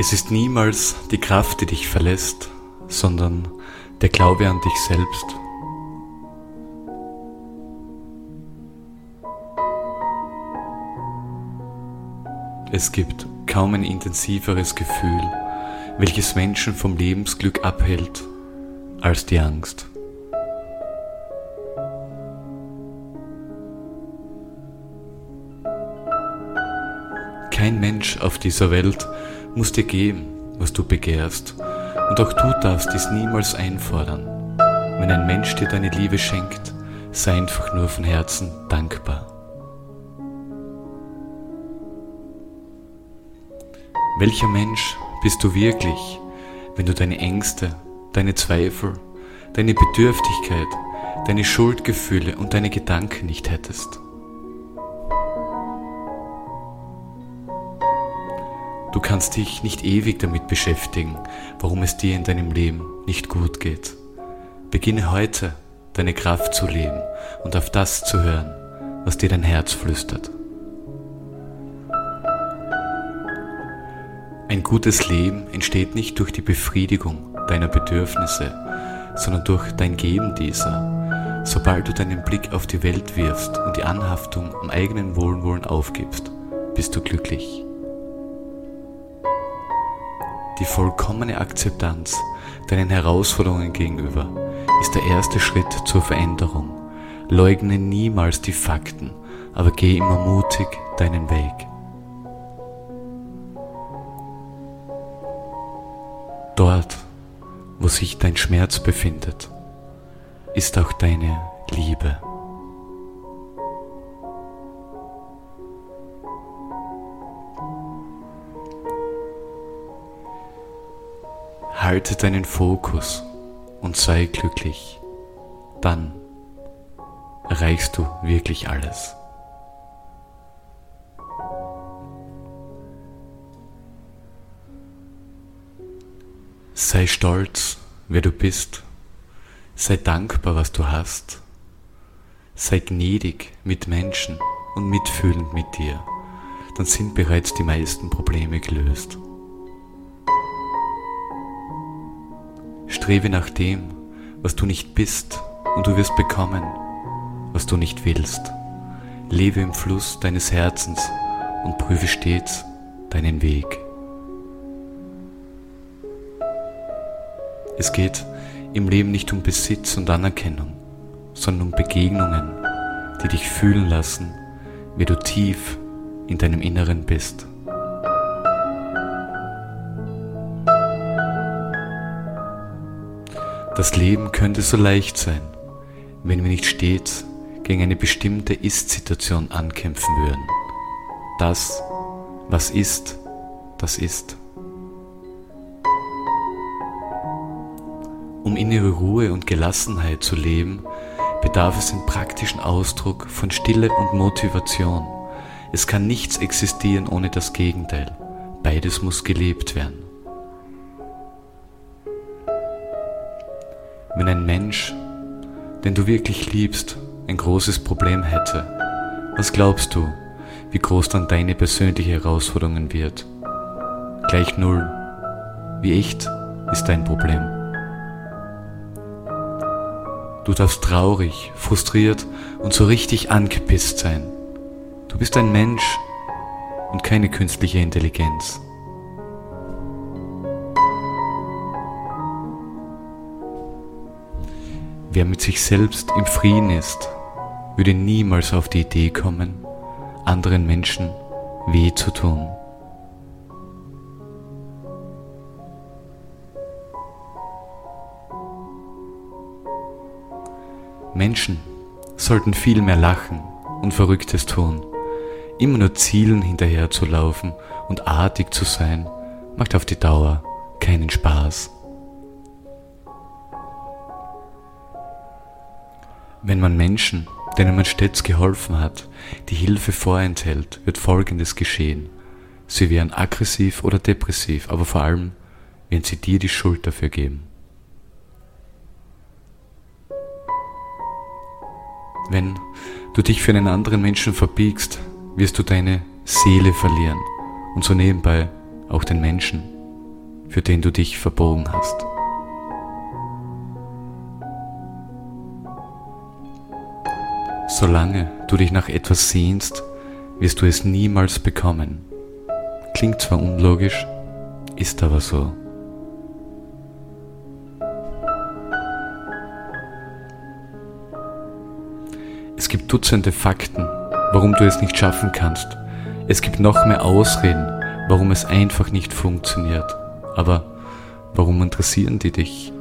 Es ist niemals die Kraft, die dich verlässt, sondern der Glaube an dich selbst. Es gibt kaum ein intensiveres Gefühl, welches Menschen vom Lebensglück abhält, als die Angst. Kein Mensch auf dieser Welt muss dir geben, was du begehrst, und auch du darfst dies niemals einfordern. Wenn ein Mensch dir deine Liebe schenkt, sei einfach nur von Herzen dankbar. Welcher Mensch bist du wirklich, wenn du deine Ängste, deine Zweifel, deine Bedürftigkeit, deine Schuldgefühle und deine Gedanken nicht hättest? Du kannst dich nicht ewig damit beschäftigen, warum es dir in deinem Leben nicht gut geht. Beginne heute deine Kraft zu leben und auf das zu hören, was dir dein Herz flüstert. Ein gutes Leben entsteht nicht durch die Befriedigung deiner Bedürfnisse, sondern durch dein Geben dieser. Sobald du deinen Blick auf die Welt wirfst und die Anhaftung am eigenen Wohlwollen aufgibst, bist du glücklich. Die vollkommene Akzeptanz deinen Herausforderungen gegenüber ist der erste Schritt zur Veränderung. Leugne niemals die Fakten, aber geh immer mutig deinen Weg. Dort, wo sich dein Schmerz befindet, ist auch deine Liebe. Halte deinen Fokus und sei glücklich. Dann erreichst du wirklich alles. Sei stolz, wer du bist. Sei dankbar, was du hast. Sei gnädig mit Menschen und mitfühlend mit dir. Dann sind bereits die meisten Probleme gelöst. Strebe nach dem, was du nicht bist, und du wirst bekommen, was du nicht willst. Lebe im Fluss deines Herzens und prüfe stets deinen Weg. Es geht im Leben nicht um Besitz und Anerkennung, sondern um Begegnungen, die dich fühlen lassen, wie du tief in deinem Inneren bist. Das Leben könnte so leicht sein, wenn wir nicht stets gegen eine bestimmte Ist-Situation ankämpfen würden. Das, was ist, das ist. Um innere Ruhe und Gelassenheit zu leben, bedarf es im praktischen Ausdruck von Stille und Motivation. Es kann nichts existieren ohne das Gegenteil. Beides muss gelebt werden. Wenn ein Mensch, den du wirklich liebst, ein großes Problem hätte, was glaubst du, wie groß dann deine persönliche Herausforderungen wird? Gleich null. Wie echt ist dein Problem? Du darfst traurig, frustriert und so richtig angepisst sein. Du bist ein Mensch und keine künstliche Intelligenz. Wer mit sich selbst im Frieden ist, würde niemals auf die Idee kommen, anderen Menschen weh zu tun. Menschen sollten viel mehr lachen und Verrücktes tun. Immer nur Zielen hinterherzulaufen und artig zu sein, macht auf die Dauer keinen Spaß. Wenn man Menschen, denen man stets geholfen hat, die Hilfe vorenthält, wird Folgendes geschehen. Sie werden aggressiv oder depressiv, aber vor allem werden sie dir die Schuld dafür geben. Wenn du dich für einen anderen Menschen verbiegst, wirst du deine Seele verlieren und so nebenbei auch den Menschen, für den du dich verbogen hast. Solange du dich nach etwas sehnst, wirst du es niemals bekommen. Klingt zwar unlogisch, ist aber so. Es gibt Dutzende Fakten, warum du es nicht schaffen kannst. Es gibt noch mehr Ausreden, warum es einfach nicht funktioniert. Aber warum interessieren die dich?